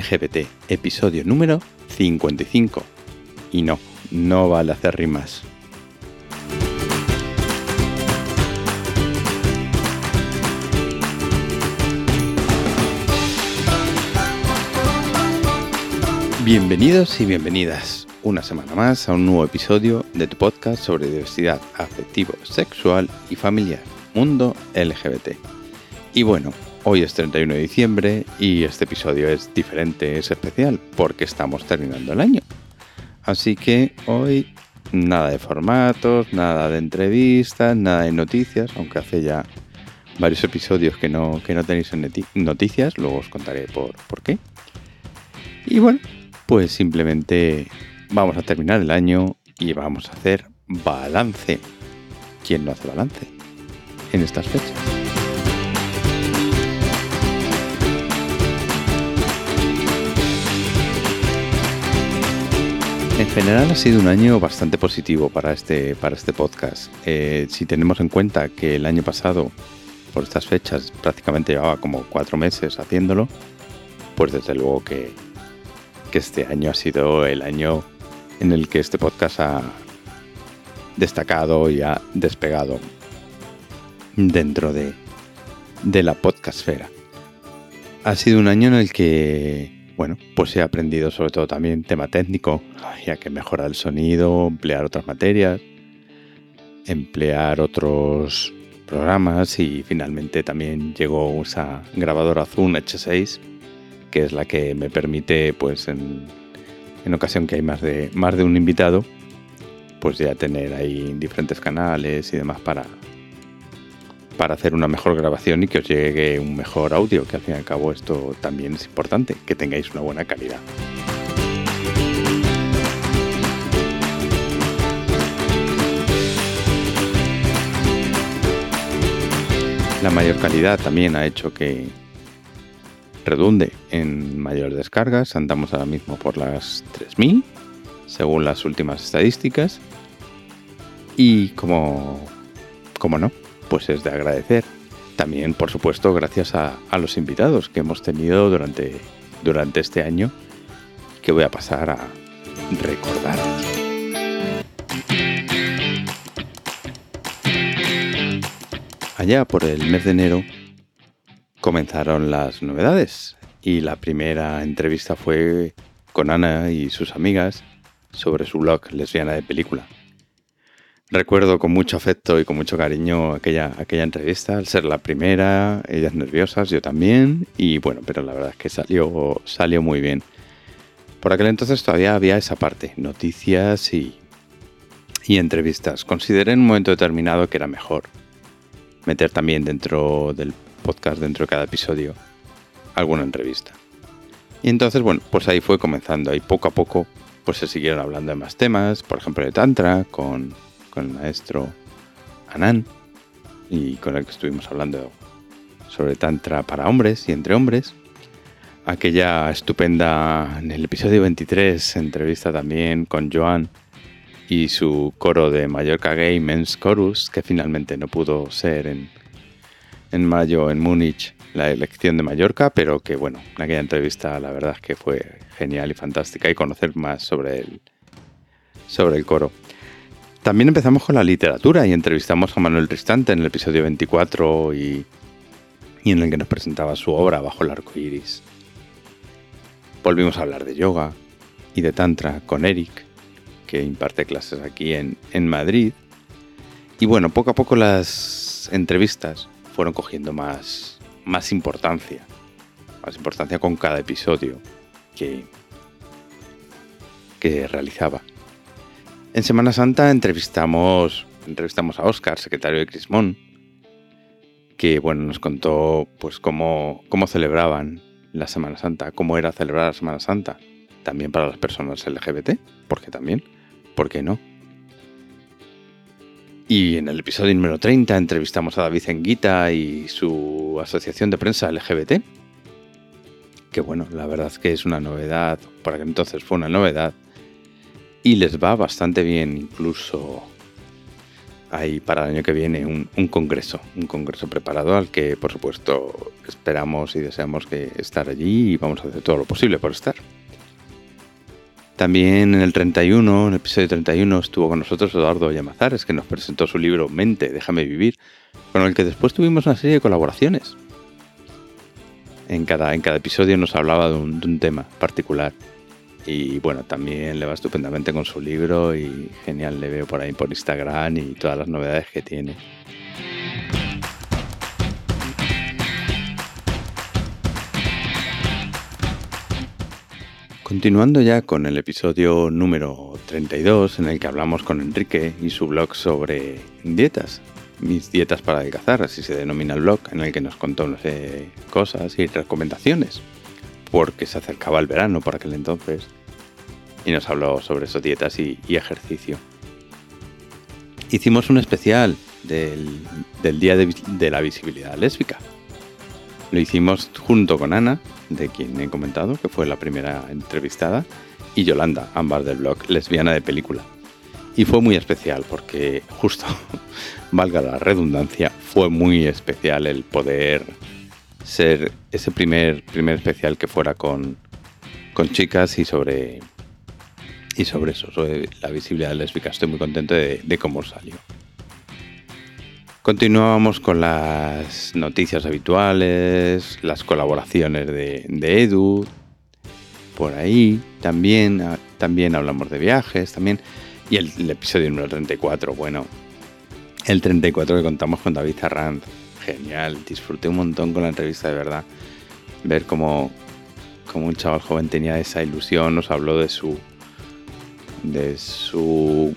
LGBT, episodio número 55. Y no, no vale hacer rimas. Bienvenidos y bienvenidas una semana más a un nuevo episodio de tu podcast sobre diversidad afectivo, sexual y familiar, Mundo LGBT. Y bueno, hoy es 31 de diciembre y este episodio es diferente, es especial, porque estamos terminando el año. Así que hoy nada de formatos, nada de entrevistas, nada de noticias, aunque hace ya varios episodios que no, que no tenéis noticias, luego os contaré por, por qué. Y bueno, pues simplemente vamos a terminar el año y vamos a hacer balance. ¿Quién no hace balance en estas fechas? General ha sido un año bastante positivo para este, para este podcast. Eh, si tenemos en cuenta que el año pasado, por estas fechas, prácticamente llevaba como cuatro meses haciéndolo, pues desde luego que, que este año ha sido el año en el que este podcast ha destacado y ha despegado dentro de, de la podcastfera. Ha sido un año en el que, bueno, pues he aprendido sobre todo también tema técnico, ya que mejorar el sonido, emplear otras materias, emplear otros programas y finalmente también llegó esa grabadora Zoom H6 que es la que me permite, pues en, ocasión que hay más de, más de un invitado, pues ya tener ahí diferentes canales y demás para, para hacer una mejor grabación y que os llegue un mejor audio, que al fin y al cabo esto también es importante, que tengáis una buena calidad. La mayor calidad también ha hecho que, redunde en mayores descargas. Andamos ahora mismo por las 3.000, según las últimas estadísticas. Y como, como no, pues es de agradecer. También, por supuesto, gracias a, los invitados que hemos tenido durante, durante este año, que voy a pasar a recordar. Allá por el mes de enero comenzaron las novedades y la primera entrevista fue con Ana y sus amigas sobre su blog Lesbiana de Película. Recuerdo con mucho afecto y con mucho cariño aquella, aquella entrevista, al ser la primera, ellas nerviosas, yo también, y bueno, pero la verdad es que salió, salió muy bien. Por aquel entonces todavía había esa parte, noticias y, y entrevistas. Consideré en un momento determinado que era mejor meter también dentro del podcast dentro de cada episodio alguna entrevista. Y entonces, bueno, pues ahí fue comenzando. Y poco a poco, pues se siguieron hablando de más temas, por ejemplo de Tantra, con, con el maestro Anand, y con el que estuvimos hablando sobre Tantra para hombres y entre hombres. Aquella estupenda, en el episodio 23, entrevista también con Joan y su coro de Mallorca Gay Men's Chorus, que finalmente no pudo ser en, en mayo en Múnich la elección de Mallorca, pero que bueno, en aquella entrevista la verdad es que fue genial y fantástica y conocer más sobre el, sobre el coro. También empezamos con la literatura y entrevistamos a Manuel Ristante en el episodio 24 y, y en el que nos presentaba su obra Bajo el arco iris. Volvimos a hablar de yoga y de Tantra con Eric, que imparte clases aquí en, en Madrid. Y bueno, poco a poco las entrevistas fueron cogiendo más, más importancia, más importancia con cada episodio que, que realizaba. En Semana Santa entrevistamos, entrevistamos a Oscar, secretario de Crismón, que bueno, nos contó pues cómo, cómo celebraban la Semana Santa, cómo era celebrar la Semana Santa, también para las personas LGBT, porque también, ¿por qué no? Y en el episodio número 30 entrevistamos a David Enguita y su asociación de prensa LGBT. Que bueno, la verdad es que es una novedad, para que entonces fue una novedad. Y les va bastante bien, incluso hay para el año que viene un, congreso, un congreso preparado al que por supuesto esperamos y deseamos que estar allí y vamos a hacer todo lo posible por estar. También en el 31, en el episodio 31, estuvo con nosotros Eduardo Llamazares, que nos presentó su libro Mente, déjame vivir, con el que después tuvimos una serie de colaboraciones. En cada, en cada episodio nos hablaba de un tema particular. Y bueno, también le va estupendamente con su libro y genial le veo por ahí por Instagram y todas las novedades que tiene. Continuando ya con el episodio número 32 en el que hablamos con Enrique y su blog sobre dietas, mis dietas para adelgazar, así se denomina el blog, en el que nos contó no sé, cosas y recomendaciones, porque se acercaba el verano por aquel entonces, y nos habló sobre esas dietas y, y ejercicio. Hicimos un especial del, del Día de, de la Visibilidad Lésbica, lo hicimos junto con Ana, de quien he comentado, que fue la primera entrevistada, y Yolanda, ambas del blog Lesbiana de Película. Y fue muy especial porque justo, valga la redundancia, fue muy especial el poder ser ese primer, primer especial que fuera con, con chicas y sobre, y sobre eso, sobre la visibilidad lésbica. Estoy muy contento de, cómo salió. Continuábamos con las noticias habituales, las colaboraciones de, Edu, por ahí, también, también hablamos de viajes, también, y el, el, episodio número 34, bueno, el 34 que contamos con David Arranz, genial, disfruté un montón con la entrevista de verdad, ver cómo, cómo un chaval joven tenía esa ilusión, nos habló de su, de su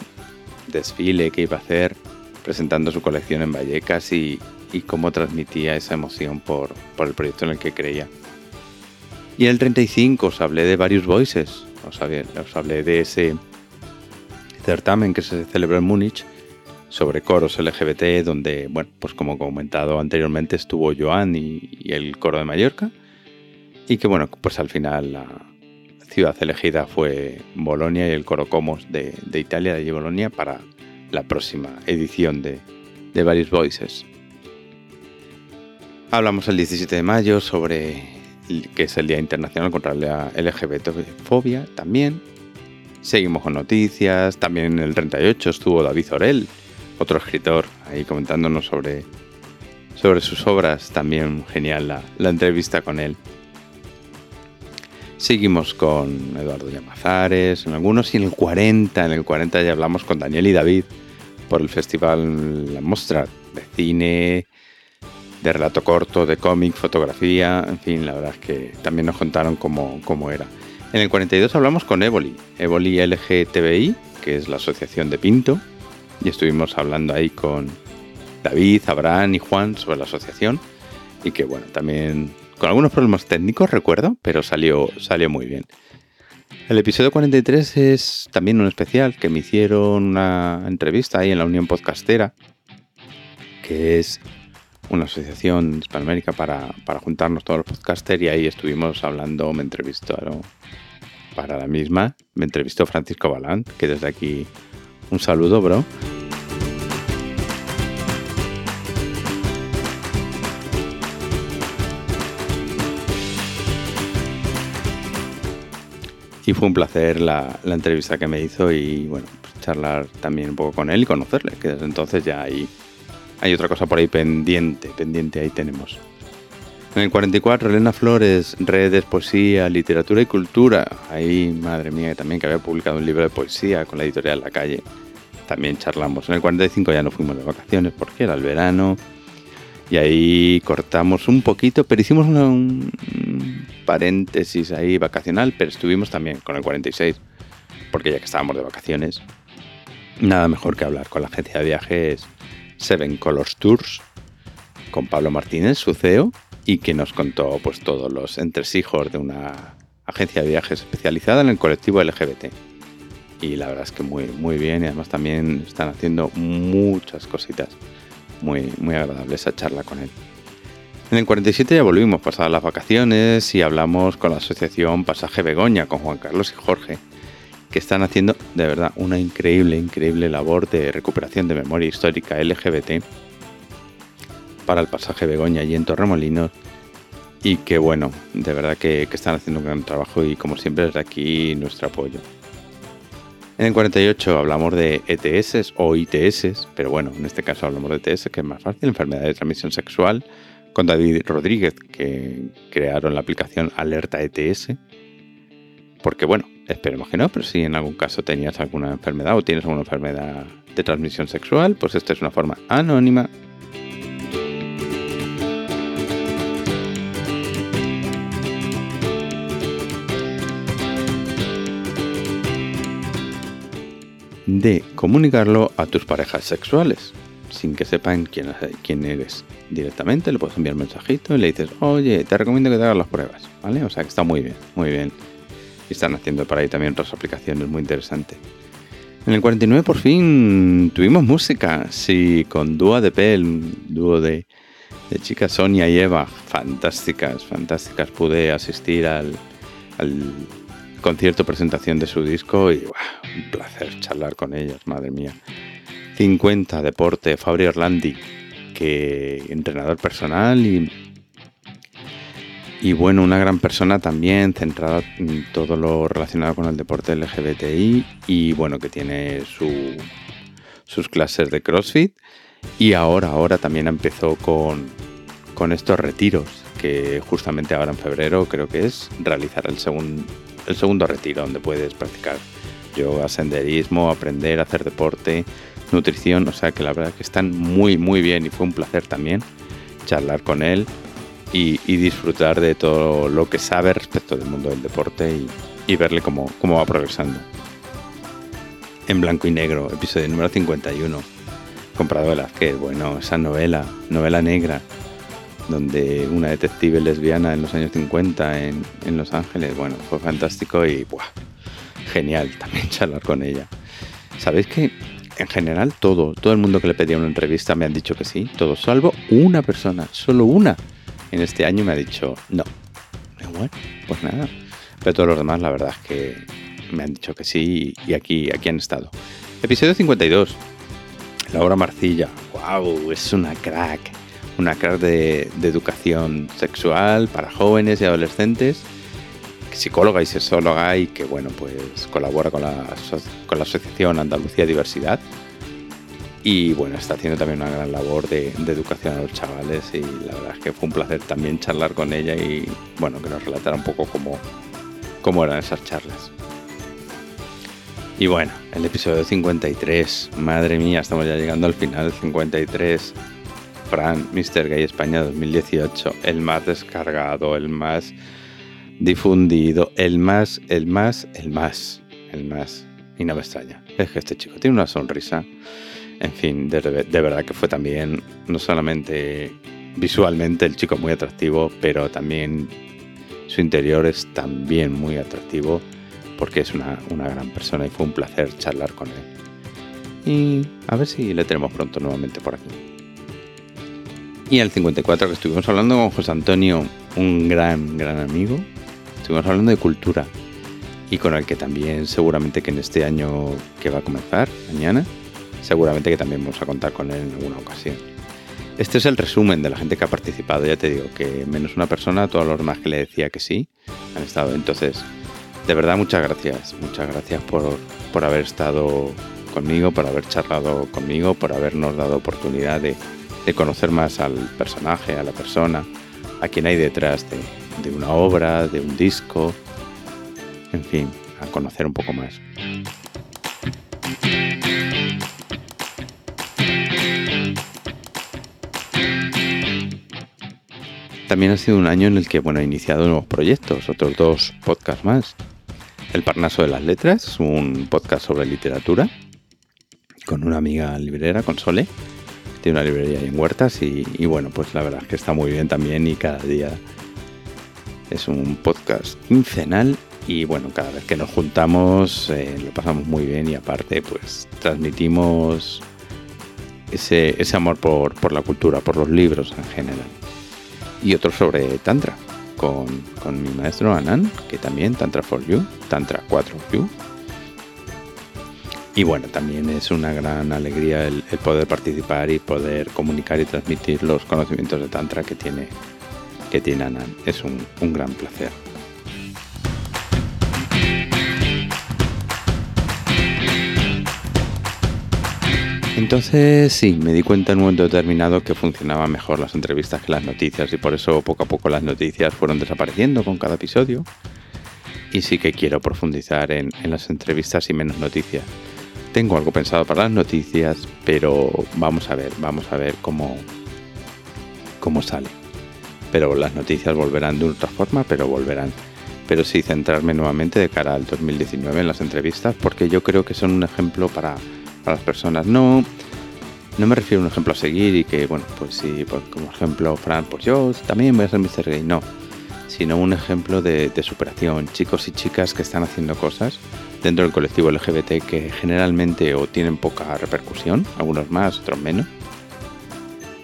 desfile que iba a hacer presentando su colección en Vallecas y, cómo transmitía esa emoción por, por, el proyecto en el que creía. Y en el 35 os hablé de varios voices, os hablé de ese certamen que se celebró en Múnich sobre coros LGBT, donde, bueno, pues como comentado anteriormente estuvo Joan y, el coro de Mallorca, y que bueno, pues al final la ciudad elegida fue Bolonia y el coro Comos de, de Italia, de allí Bolonia, para la próxima edición de, de Various Voices. Hablamos el 17 de mayo sobre que es el Día Internacional contra la LGBTfobia también. Seguimos con noticias. También en el 38 estuvo David Orel, otro escritor, ahí comentándonos sobre, sobre sus obras. También genial la, la entrevista con él. Seguimos con Eduardo Llamazares en algunos y en el 40, en el 40 ya hablamos con Daniel y David por el festival La Mostra de cine, de relato corto, de cómic, fotografía, en fin, la verdad es que también nos contaron cómo, cómo era. En el 42 hablamos con Evoli, Evoli LGTBI, que es la asociación de Pinto, y estuvimos hablando ahí con David, Abraham y Juan sobre la asociación, y que bueno, también con algunos problemas técnicos, recuerdo, pero salió, salió muy bien. El episodio 43 es también un especial que me hicieron una entrevista ahí en la Unión Podcastera, que es una asociación hispanoamérica para, para juntarnos todos los podcasters y ahí estuvimos hablando, me entrevistaron para la misma, me entrevistó Francisco Balant, que desde aquí un saludo, bro. Y fue un placer la, la, entrevista que me hizo y bueno, pues charlar también un poco con él y conocerle, que desde entonces ya hay, hay otra cosa por ahí pendiente, pendiente ahí tenemos. En el 44, Elena Flores, redes, poesía, literatura y cultura. Ahí, madre mía, también que había publicado un libro de poesía con la editorial La Calle. También charlamos. En el 45 ya no fuimos de vacaciones porque era el verano. Y ahí cortamos un poquito, pero hicimos un paréntesis ahí vacacional, pero estuvimos también con el 46, porque ya que estábamos de vacaciones, nada mejor que hablar con la agencia de viajes Seven Colors Tours, con Pablo Martínez, su CEO, y que nos contó pues todos los entresijos de una agencia de viajes especializada en el colectivo LGBT. Y la verdad es que muy, muy bien y además también están haciendo muchas cositas muy, muy agradable esa charla con él. En el 47 ya volvimos pasadas las vacaciones y hablamos con la asociación Pasaje Begoña, con Juan Carlos y Jorge. que están haciendo de verdad una increíble, increíble labor de recuperación de memoria histórica LGBT para el pasaje Begoña y en Torremolinos y que bueno, de verdad que, están haciendo un gran trabajo y como siempre desde aquí nuestro apoyo. En el 48 hablamos de ETS o ITS, pero bueno, en este caso hablamos de ETS, que es más fácil, enfermedad de transmisión sexual, con David Rodríguez, que crearon la aplicación Alerta ETS. Porque bueno, esperemos que no, pero si en algún caso tenías alguna enfermedad o tienes alguna enfermedad de transmisión sexual, pues esta es una forma anónima de comunicarlo a tus parejas sexuales, sin que sepan quién, quién eres. Directamente le puedes enviar un mensajito y le dices, oye, te recomiendo que te hagas las pruebas, ¿vale? O sea que está muy bien, muy bien. Y están haciendo por ahí también otras aplicaciones muy interesantes. En el 49 por fin tuvimos música, sí, con Dúo de Pel, dúo de, de chicas Sonia y Eva, fantásticas, fantásticas. Pude asistir al concierto presentación de su disco y un placer charlar con ellas, madre mía. 50 Deporte, Fabri Orlandi, que entrenador personal y, y bueno, una gran persona también, centrada en todo lo relacionado con el deporte LGBTI y bueno, que tiene su, sus clases de CrossFit y ahora, ahora también empezó con, con estos retiros que justamente ahora en febrero creo que es realizar el segundo el segundo retiro donde puedes practicar yoga, senderismo, aprender a hacer deporte, nutrición, o sea que la verdad es que están muy muy bien y fue un placer también charlar con él y, disfrutar de todo lo que sabe respecto del mundo del deporte y, verle cómo, cómo va progresando. En blanco y negro, episodio número 51, comprado Velázquez, bueno, esa novela, novela negra, donde una detective lesbiana en los años 50 en, Los Ángeles, bueno, fue fantástico y ¡buah! genial también charlar con ella. ¿Sabéis que en general todo, todo el mundo que le pedía una entrevista me han dicho que sí, todo salvo una persona, solo una en este año me ha dicho no. Bueno, pues nada. Pero todos los demás la verdad es que me han dicho que sí y aquí, aquí han estado. Episodio 52. Laura Marcilla. ¡Wow! Es una crack una crack de, educación sexual para jóvenes y adolescentes, psicóloga y sexóloga y que bueno pues colabora con la, con la Asociación Andalucía Diversidad y bueno está haciendo también una gran labor de, educación a los chavales y la verdad es que fue un placer también charlar con ella y bueno que nos relatara un poco cómo, cómo eran esas charlas. Y bueno, el episodio 53, madre mía, estamos ya llegando al final, 53 Fran, Mr. Gay España 2018, el más descargado, el más difundido, el más, el más, el más, el más. Y no me extraña. Es que este chico tiene una sonrisa. En fin, de, verdad que fue también, no solamente visualmente el chico muy atractivo, pero también su interior es también muy atractivo porque es una, una gran persona y fue un placer charlar con él. Y a ver si le tenemos pronto nuevamente por aquí. Y el 54 que estuvimos hablando con José Antonio, un gran, gran amigo, estuvimos hablando de cultura y con el que también seguramente que en este año que va a comenzar, mañana, seguramente que también vamos a contar con él en alguna ocasión. Este es el resumen de la gente que ha participado, ya te digo, que menos una persona, todos los demás que le decía que sí, han estado. Entonces, de verdad muchas gracias, muchas gracias por, por haber estado conmigo, por haber charlado conmigo, por habernos dado oportunidad de de conocer más al personaje, a la persona, a quien hay detrás de, una obra, de un disco, en fin, a conocer un poco más. También ha sido un año en el que bueno, he iniciado nuevos proyectos, otros dos podcasts más. El Parnaso de las Letras, un podcast sobre literatura, con una amiga librera, con Sole, tiene una librería en Huertas y, bueno, pues la verdad es que está muy bien también y cada día es un podcast quincenal y bueno, cada vez que nos juntamos eh, lo pasamos muy bien y aparte pues transmitimos ese, amor por, por, la cultura, por los libros en general. Y otro sobre Tantra, con, con mi maestro Anan, que también Tantra for You, Tantra 4 You, Y bueno, también es una gran alegría el, poder participar y poder comunicar y transmitir los conocimientos de Tantra que tiene, que tiene Anan. Es un, un gran placer. Entonces sí, me di cuenta en un momento determinado que funcionaban mejor las entrevistas que las noticias y por eso poco a poco las noticias fueron desapareciendo con cada episodio. Y sí que quiero profundizar en, las entrevistas y menos noticias. Tengo algo pensado para las noticias, pero vamos a ver, vamos a ver cómo, cómo sale. Pero las noticias volverán de otra forma, pero volverán. Pero sí centrarme nuevamente de cara al 2019 en las entrevistas, porque yo creo que son un ejemplo para las personas. No, no me refiero a un ejemplo a seguir y que, bueno, pues sí, pues como ejemplo, Fran, pues yo también voy a ser Mr. Gay. No, sino un ejemplo de, superación. Chicos y chicas que están haciendo cosas dentro del colectivo LGBT que generalmente o tienen poca repercusión, algunos más, otros menos,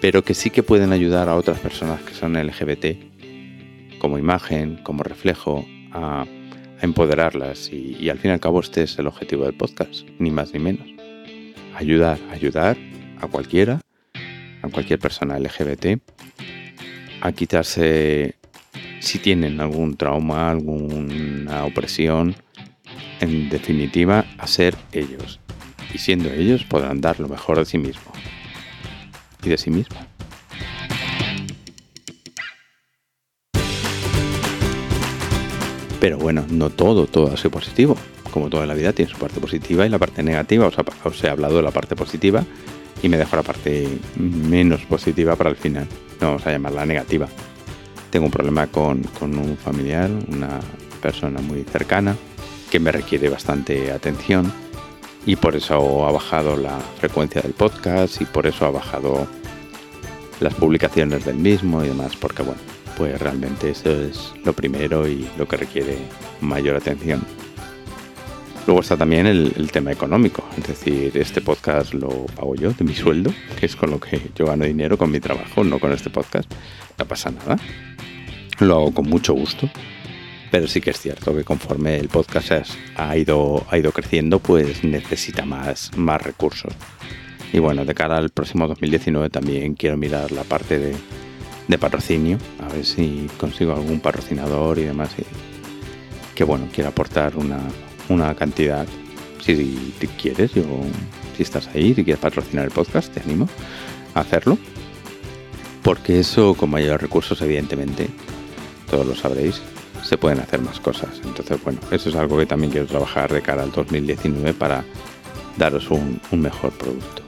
pero que sí que pueden ayudar a otras personas que son LGBT como imagen, como reflejo, a, empoderarlas. Y, y al fin y al cabo este es el objetivo del podcast, ni más ni menos ayudar, ayudar a cualquiera, a cualquier persona LGBT, a quitarse, si tienen algún trauma, alguna opresión, en definitiva, a ser ellos. Y siendo ellos podrán dar lo mejor de sí mismos y de sí mismo. Pero bueno, no todo, todo ha sido positivo como toda la vida, tiene su parte positiva y la parte negativa. Os, he hablado de la parte positiva y me dejo la parte menos positiva para el final. No vamos a llamarla negativa. Tengo un problema con, con un familiar, una persona muy cercana, que me requiere bastante atención y por eso ha bajado la frecuencia del podcast y por eso ha bajado las publicaciones del mismo y demás, porque bueno, pues realmente eso es lo primero y lo que requiere mayor atención. Luego está también el, tema económico, es decir, este podcast lo pago yo de mi sueldo, que es con lo que yo gano dinero con mi trabajo, no con este podcast. No pasa nada. Lo hago con mucho gusto. Pero sí que es cierto que conforme el podcast ha ido, ha ido creciendo, pues necesita más, más recursos. Y bueno, de cara al próximo 2019 también quiero mirar la parte de, de patrocinio, a ver si consigo algún patrocinador y demás. que bueno, quiero aportar una, una cantidad. Si, quieres, yo, si estás ahí, si quieres patrocinar el podcast, te animo a hacerlo. Porque eso, con mayores recursos, evidentemente, todos lo sabréis, se pueden hacer más cosas. Entonces, bueno, eso es algo que también quiero trabajar de cara al 2019 para daros un mejor producto.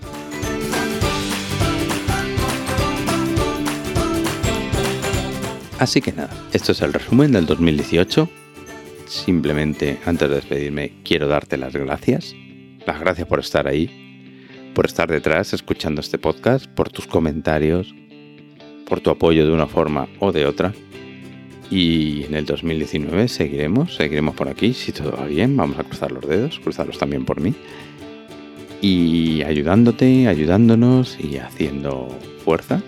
Así que nada, esto es el resumen del 2018 simplemente antes de despedirme quiero darte las gracias. Las gracias por estar ahí, por estar detrás escuchando este podcast, por tus comentarios, por tu apoyo de una forma o de otra. Y en el 2019 seguiremos, seguiremos por aquí, si todo va bien, vamos a cruzar los dedos, cruzarlos también por mí. Y ayudándote, ayudándonos y haciendo fuerza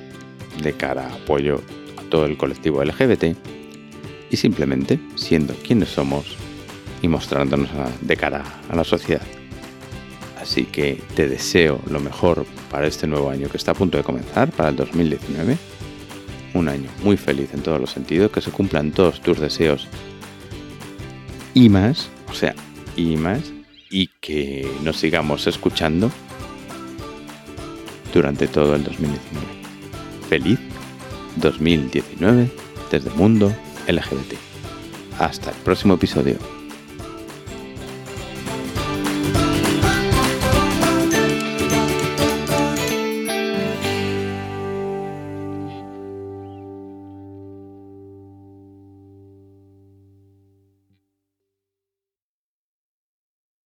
de cara a apoyo a todo el colectivo LGBT y simplemente siendo quienes somos y mostrándonos de cara a la sociedad. Así que te deseo lo mejor para este nuevo año que está a punto de comenzar, para el 2019. Un año muy feliz en todos los sentidos, que se cumplan todos tus deseos y más, o sea, y más, y que nos sigamos escuchando durante todo el 2019. Feliz 2019 desde mundo LGBT. Hasta el próximo episodio.